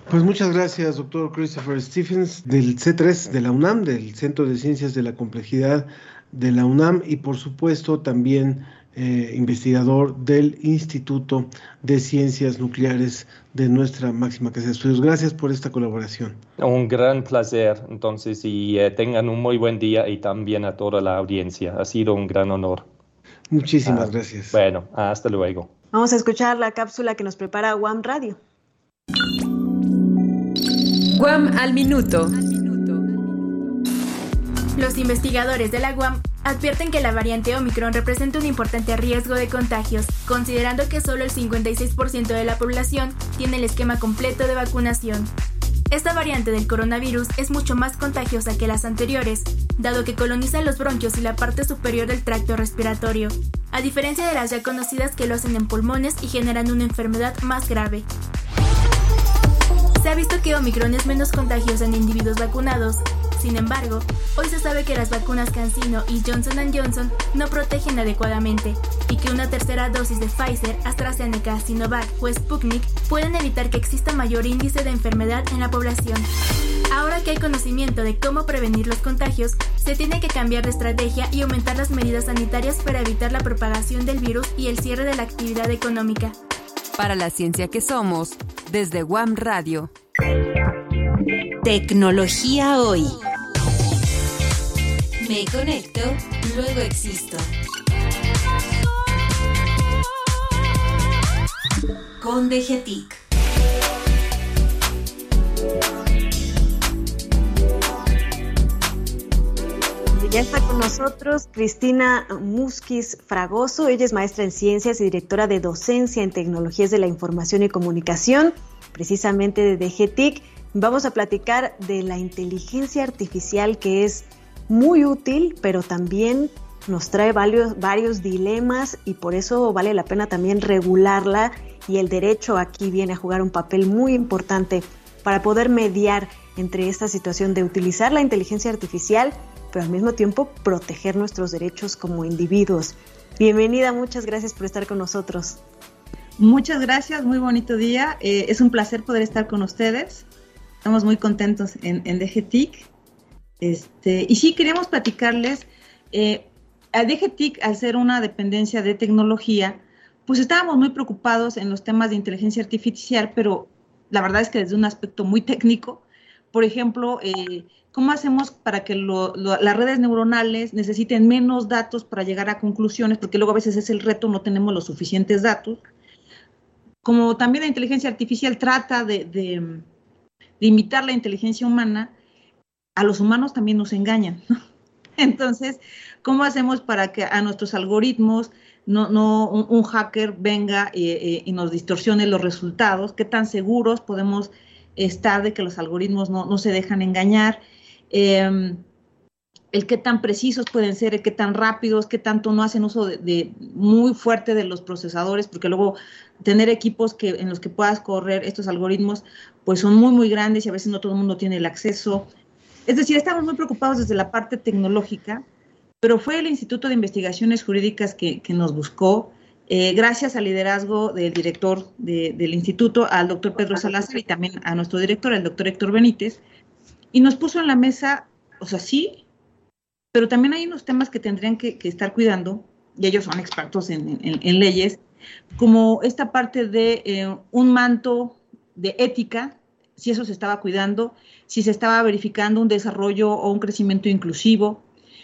Speaker 1: Pues muchas gracias, doctor Christopher Stephens, del C3 de la UNAM, del Centro de Ciencias de la Complejidad de la UNAM y por supuesto también eh, investigador del Instituto de Ciencias Nucleares de nuestra máxima casa de estudios. Gracias por esta colaboración.
Speaker 10: Un gran placer, entonces, y eh, tengan un muy buen día y también a toda la audiencia. Ha sido un gran honor.
Speaker 1: Muchísimas ah, gracias.
Speaker 10: Bueno, hasta luego.
Speaker 5: Vamos a escuchar la cápsula que nos prepara Guam Radio.
Speaker 11: Guam al minuto. Los investigadores de la Guam advierten que la variante Omicron representa un importante riesgo de contagios, considerando que solo el 56% de la población tiene el esquema completo de vacunación. Esta variante del coronavirus es mucho más contagiosa que las anteriores, dado que coloniza los bronquios y la parte superior del tracto respiratorio, a diferencia de las ya conocidas que lo hacen en pulmones y generan una enfermedad más grave. Se ha visto que Omicron es menos contagiosa en individuos vacunados, sin embargo, hoy se sabe que las vacunas CanSino y Johnson Johnson no protegen adecuadamente y que una tercera dosis de Pfizer, AstraZeneca, Sinovac o Sputnik pueden evitar que exista mayor índice de enfermedad en la población. Ahora que hay conocimiento de cómo prevenir los contagios, se tiene que cambiar de estrategia y aumentar las medidas sanitarias para evitar la propagación del virus y el cierre de la actividad económica.
Speaker 12: Para la ciencia que somos, desde Guam Radio.
Speaker 11: Tecnología hoy. Me conecto, luego existo. Con DGTIC.
Speaker 5: Ya está con nosotros Cristina Musquiz Fragoso. Ella es maestra en ciencias y directora de docencia en tecnologías de la información y comunicación, precisamente de DGTIC. Vamos a platicar de la inteligencia artificial que es muy útil, pero también nos trae varios, dilemas y por eso vale la pena también regularla y el derecho aquí viene a jugar un papel muy importante para poder mediar entre esta situación de utilizar la inteligencia artificial, pero al mismo tiempo proteger nuestros derechos como individuos. Bienvenida, muchas gracias por estar con nosotros.
Speaker 13: Muchas gracias, muy bonito día. Eh, es un placer poder estar con ustedes. Estamos muy contentos en, en DGTIC este, y sí, queremos platicarles, eh, a DGTIC, al ser una dependencia de tecnología, pues estábamos muy preocupados en los temas de inteligencia artificial, pero la verdad es que desde un aspecto muy técnico, por ejemplo, eh, ¿cómo hacemos para que las redes neuronales necesiten menos datos para llegar a conclusiones? Porque luego a veces es el reto, no tenemos los suficientes datos. Como también la inteligencia artificial trata de, de imitar la inteligencia humana, a los humanos también nos engañan. Entonces, ¿cómo hacemos para que a nuestros algoritmos no, no un, hacker venga y, nos distorsione los resultados? ¿Qué tan seguros podemos estar de que los algoritmos no, se dejan engañar? Em, el qué tan precisos pueden ser, el qué tan rápidos, qué tanto no hacen uso de, muy fuerte de los procesadores, porque luego tener equipos que, en los que puedas correr estos algoritmos, pues son muy, muy grandes y a veces no todo el mundo tiene el acceso. Es decir, estamos muy preocupados desde la parte tecnológica pero fue el Instituto de Investigaciones Jurídicas que, nos buscó, eh, gracias al liderazgo del director del instituto, al doctor Pedro Salazar y también a nuestro director, el doctor Héctor Benítez, y nos puso en la mesa, o sea, sí, pero también hay unos temas que tendrían que, estar cuidando, y ellos son expertos en, leyes, como esta parte de eh, un manto de ética, si eso se estaba cuidando, si se estaba verificando un desarrollo o un crecimiento inclusivo,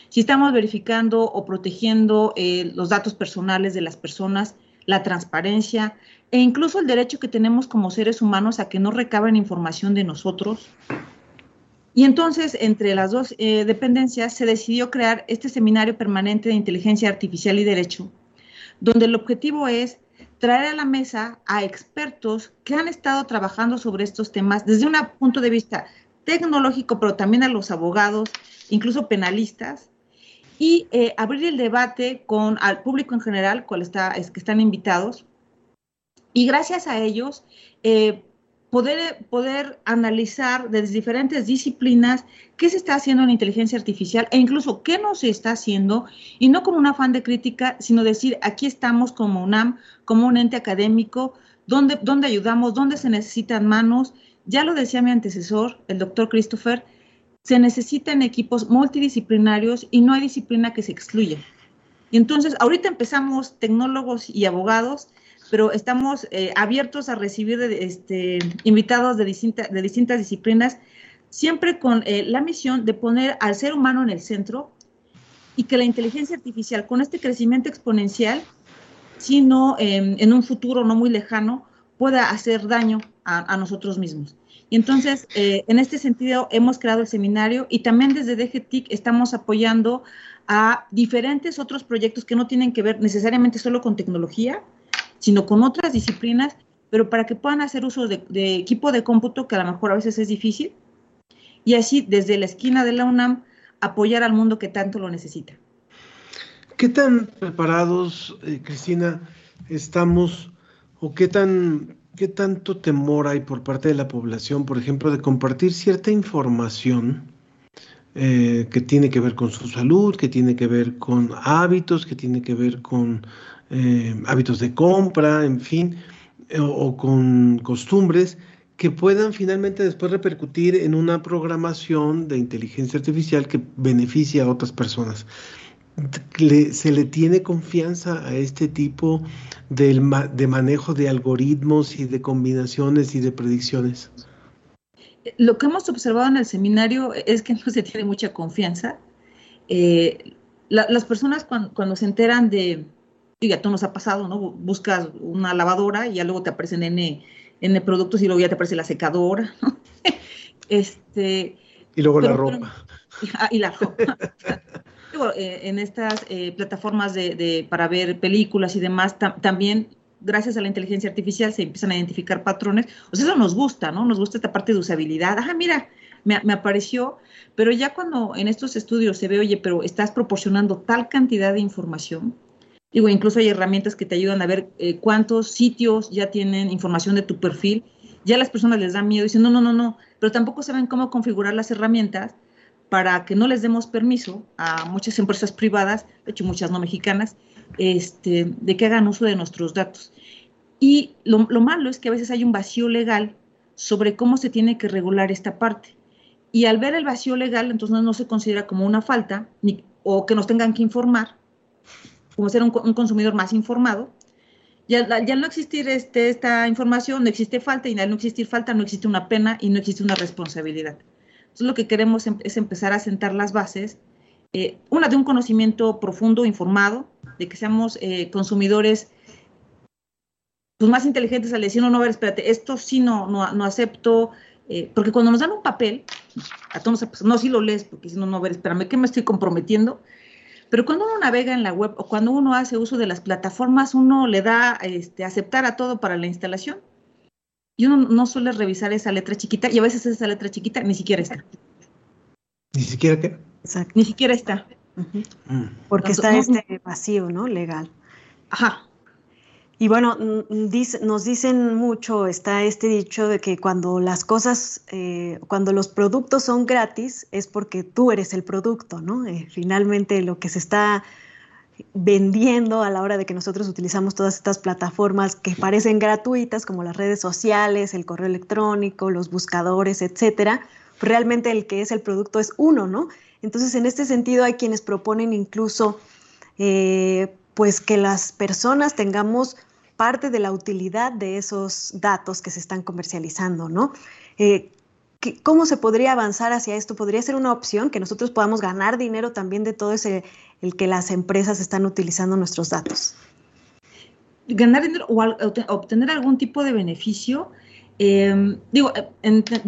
Speaker 13: si estamos verificando o protegiendo eh, los datos personales de las personas, la transparencia e incluso el derecho que tenemos como seres humanos a que no recaben información de nosotros. Y entonces, entre las dos eh, dependencias, se decidió crear este seminario permanente de inteligencia artificial y derecho, donde el objetivo es traer a la mesa a expertos que han estado trabajando sobre estos temas desde un punto de vista tecnológico, pero también a los abogados, incluso penalistas, y eh, abrir el debate con al público en general, cual está, es que están invitados, y gracias a ellos eh, poder, poder analizar desde diferentes disciplinas qué se está haciendo en inteligencia artificial e incluso qué no se está haciendo, y no como un afán de crítica, sino decir, aquí estamos como UNAM, como un ente académico, donde, donde ayudamos, donde se necesitan manos. Ya lo decía mi antecesor, el doctor Christopher, se necesitan equipos multidisciplinarios y no hay disciplina que se excluya. Y entonces, ahorita empezamos tecnólogos y abogados, pero estamos eh, abiertos a recibir este, invitados de, distintas disciplinas, siempre con eh, la misión de poner al ser humano en el centro y que la inteligencia artificial, con este crecimiento exponencial, sino em, en un futuro no muy lejano, pueda hacer daño a nosotros mismos. Y entonces, eh, en este sentido, hemos creado el seminario y también desde DGTIC estamos apoyando a diferentes otros proyectos que no tienen que ver necesariamente solo con tecnología, sino con otras disciplinas, pero para que puedan hacer uso de, equipo de cómputo, que a lo mejor a veces es difícil, y así desde la esquina de la UNAM apoyar al mundo que tanto lo necesita.
Speaker 1: ¿Qué tan preparados, eh, Cristina, estamos o qué tan ¿Qué tanto temor hay por parte de la población, por ejemplo, de compartir cierta información eh, que tiene que ver con su salud, que tiene que ver con hábitos, que tiene que ver con eh, hábitos de compra, en fin, eh, o, con costumbres que puedan finalmente después repercutir en una programación de inteligencia artificial que beneficie a otras personas? se le tiene confianza a este tipo de, manejo de algoritmos y de combinaciones y de predicciones?
Speaker 13: Lo que hemos observado en el seminario es que no se tiene mucha confianza. Eh, las personas cuando, se enteran de, ya todo nos ha pasado, ¿no? Buscas una lavadora y ya luego te aparecen N, N productos y luego ya te aparece la secadora,
Speaker 1: este, y luego la ropa.
Speaker 13: Ah, y la ropa. Eh, en estas eh, plataformas de, para ver películas y demás, también gracias a la inteligencia artificial se empiezan a identificar patrones. O sea, eso nos gusta, ¿no? Nos gusta esta parte de usabilidad. Ajá, mira, me, apareció, pero ya cuando en estos estudios se ve, oye, pero estás proporcionando tal cantidad de información, digo, incluso hay herramientas que te ayudan a ver eh, cuántos sitios ya tienen información de tu perfil, ya las personas les da miedo dicen, no, no, no, no, pero tampoco saben cómo configurar las herramientas para que no les demos permiso a muchas empresas privadas, de hecho muchas no mexicanas, este, de que hagan uso de nuestros datos. Y lo, malo es que a veces hay un vacío legal sobre cómo se tiene que regular esta parte. Y al ver el vacío legal, entonces no, se considera como una falta ni, o que nos tengan que informar, como ser un, consumidor más informado. Ya, ya no existir este, esta información, no existe falta, y al no existir falta, no existe una pena y no existe una responsabilidad. Entonces lo que queremos em, es empezar a sentar las bases, eh, una de un conocimiento profundo, informado, de que seamos eh, consumidores pues, más inteligentes al decir, no, no, a ver, espérate, esto sí no, no, acepto, eh, porque cuando nos dan un papel, a todos nos no, sí lo lees, porque si no, no, a ver, espérame, ¿qué me estoy comprometiendo? Pero cuando uno navega en la web o cuando uno hace uso de las plataformas, uno le da este, aceptar a todo para la instalación y uno no suele revisar esa letra chiquita y a veces esa letra chiquita ni siquiera está.
Speaker 1: ¿Ni siquiera qué?
Speaker 13: Exacto. Ni siquiera está.
Speaker 5: Mm. Porque está este vacío, ¿no? Legal.
Speaker 13: Ajá.
Speaker 5: Y bueno, nos dicen mucho, está este dicho de que cuando las cosas, eh, cuando los productos son gratis, es porque tú eres el producto, ¿no? Eh, finalmente lo que se está vendiendo a la hora de que nosotros utilizamos todas estas plataformas que parecen gratuitas, como las redes sociales, el correo electrónico, los buscadores, etcétera, realmente el que es el producto es uno, ¿no? Entonces, en este sentido, hay quienes proponen incluso eh, pues que las personas tengamos parte de la utilidad de esos datos que se están comercializando, ¿no? Eh, ¿Cómo se podría avanzar hacia esto? ¿Podría ser una opción que nosotros podamos ganar dinero también de todo ese, el que las empresas están utilizando nuestros datos?
Speaker 13: Ganar dinero o obtener algún tipo de beneficio Em, digo,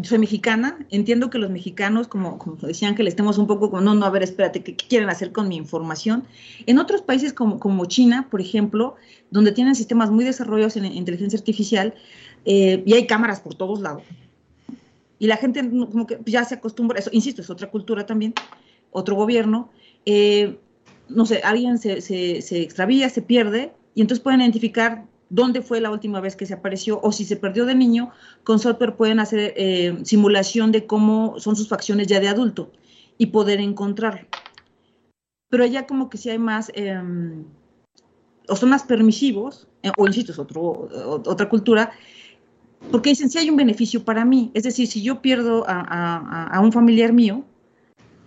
Speaker 13: soy mexicana, entiendo que los mexicanos, como, como decían, que le estemos un poco como, no, no, a ver, espérate, ¿qué, quieren hacer con mi información? En otros países como, como China, por ejemplo, donde tienen sistemas muy desarrollados en, inteligencia artificial eh, y hay cámaras por todos lados, y la gente como que ya se acostumbra, eso, insisto, es otra cultura también, otro gobierno, eh, no sé, alguien se, se, se extravía, se pierde, y entonces pueden identificar dónde fue la última vez que se apareció o si se perdió de niño, con software pueden hacer eh, simulación de cómo son sus facciones ya de adulto y poder encontrarlo. Pero allá como que sí hay más, em, o son más permisivos, eh, o insisto, es otro, otra cultura, porque dicen, si hay un beneficio para mí, es decir, si yo pierdo a, un familiar mío,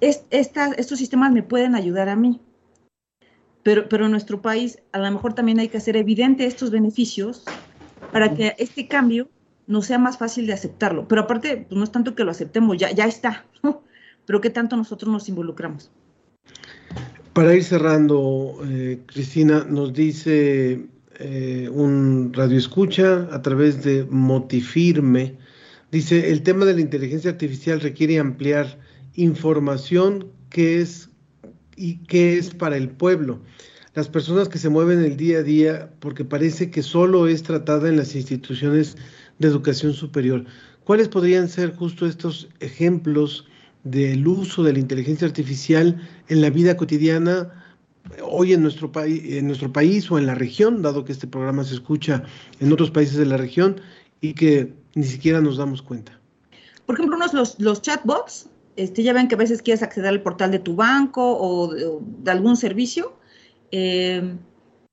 Speaker 13: estos sistemas me pueden ayudar a mí pero, pero en nuestro país a lo mejor también hay que hacer evidente estos beneficios para que este cambio no sea más fácil de aceptarlo. Pero aparte, pues no es tanto que lo aceptemos, ya, ya está, pero qué tanto nosotros nos involucramos.
Speaker 1: Para ir cerrando, eh, Cristina, nos dice eh, un radioescucha a través de Motifirme, dice, el tema de la inteligencia artificial requiere ampliar información que es y qué es para el pueblo. Las personas que se mueven el día a día porque parece que solo es tratada en las instituciones de educación superior. ¿Cuáles podrían ser justo estos ejemplos del uso de la inteligencia artificial en la vida cotidiana hoy en nuestro, país, o en la región, dado que este programa se escucha en otros países de la región y que ni siquiera nos damos cuenta?
Speaker 13: Por ejemplo, unos los chatbots este, ya ven que a veces quieres acceder al portal de tu banco o de, algún servicio. Eh,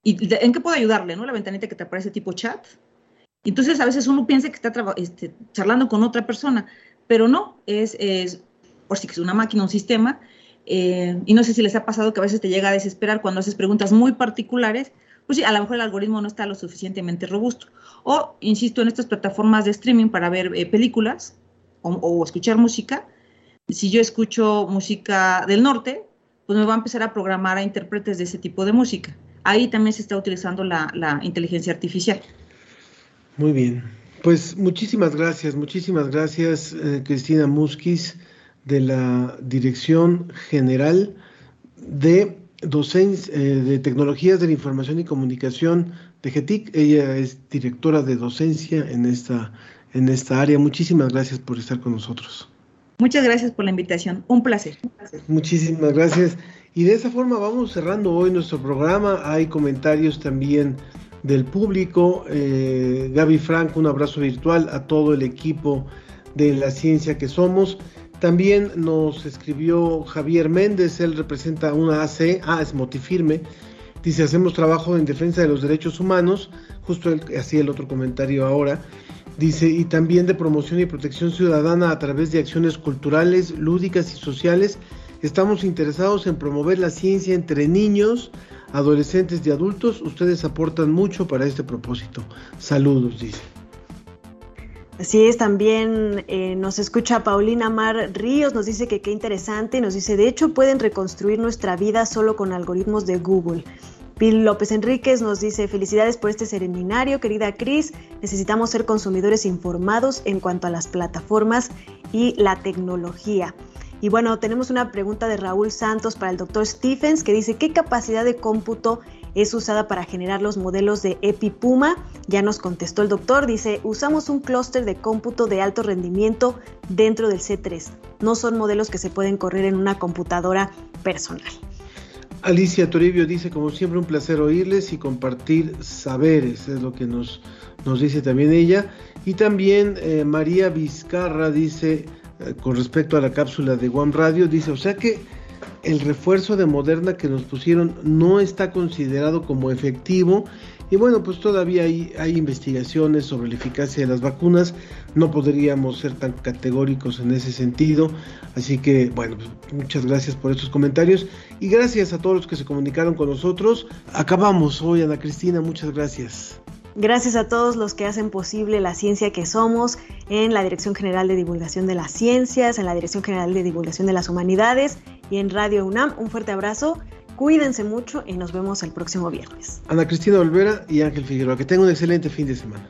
Speaker 13: ¿Y en qué puedo ayudarle? ¿no? La ventanita que te aparece tipo chat. Entonces a veces uno piensa que está este, charlando con otra persona, pero no, es, es por si es una máquina, un sistema. Eh, y no sé si les ha pasado que a veces te llega a desesperar cuando haces preguntas muy particulares, pues sí, a lo mejor el algoritmo no está lo suficientemente robusto. O, insisto, en estas plataformas de streaming para ver eh, películas o, escuchar música, si yo escucho música del norte, pues me va a empezar a programar a intérpretes de ese tipo de música. Ahí también se está utilizando la, inteligencia artificial.
Speaker 1: Muy bien. Pues muchísimas gracias, muchísimas gracias, eh, Cristina Musquiz, de la Dirección General de Docencia, eh, de Tecnologías de la Información y Comunicación de GETIC. Ella es directora de docencia en esta, en esta área. Muchísimas gracias por estar con nosotros.
Speaker 13: Muchas gracias por la invitación. Un placer.
Speaker 1: Muchísimas gracias. Y de esa forma vamos cerrando hoy nuestro programa. Hay comentarios también del público. Eh, Gaby Frank, un abrazo virtual a todo el equipo de la ciencia que somos. También nos escribió Javier Méndez, él representa una AC, ah, es Motifirme. Dice, hacemos trabajo en defensa de los derechos humanos, justo así el otro comentario ahora. Dice, y también de promoción y protección ciudadana a través de acciones culturales, lúdicas y sociales. Estamos interesados en promover la ciencia entre niños, adolescentes y adultos. Ustedes aportan mucho para este propósito. Saludos, dice.
Speaker 5: Así es, también eh, nos escucha Paulina Mar Ríos, nos dice que qué interesante, nos dice, de hecho pueden reconstruir nuestra vida solo con algoritmos de Google. Pil López Enríquez nos dice, felicidades por este seminario, querida Cris. Necesitamos ser consumidores informados en cuanto a las plataformas y la tecnología. Y bueno, tenemos una pregunta de Raúl Santos para el doctor Stephens que dice, ¿qué capacidad de cómputo es usada para generar los modelos de EpiPuma? Ya nos contestó el doctor, dice, usamos un clúster de cómputo de alto rendimiento dentro del C3. No son modelos que se pueden correr en una computadora personal.
Speaker 1: Alicia Toribio dice, como siempre, un placer oírles y compartir saberes, es lo que nos, nos dice también ella. Y también eh, María Vizcarra dice, eh, con respecto a la cápsula de One Radio, dice, o sea que el refuerzo de Moderna que nos pusieron no está considerado como efectivo y bueno, pues todavía hay, investigaciones sobre la eficacia de las vacunas, no podríamos ser tan categóricos en ese sentido, así que bueno, pues muchas gracias por estos comentarios y gracias a todos los que se comunicaron con nosotros. Acabamos hoy, Ana Cristina, muchas gracias.
Speaker 5: Gracias a todos los que hacen posible la ciencia que somos en la Dirección General de Divulgación de las Ciencias, en la Dirección General de Divulgación de las Humanidades y en Radio UNAM. Un fuerte abrazo. Cuídense mucho y nos vemos el próximo viernes.
Speaker 1: Ana Cristina Olvera y Ángel Figueroa, que tengan un excelente fin de semana.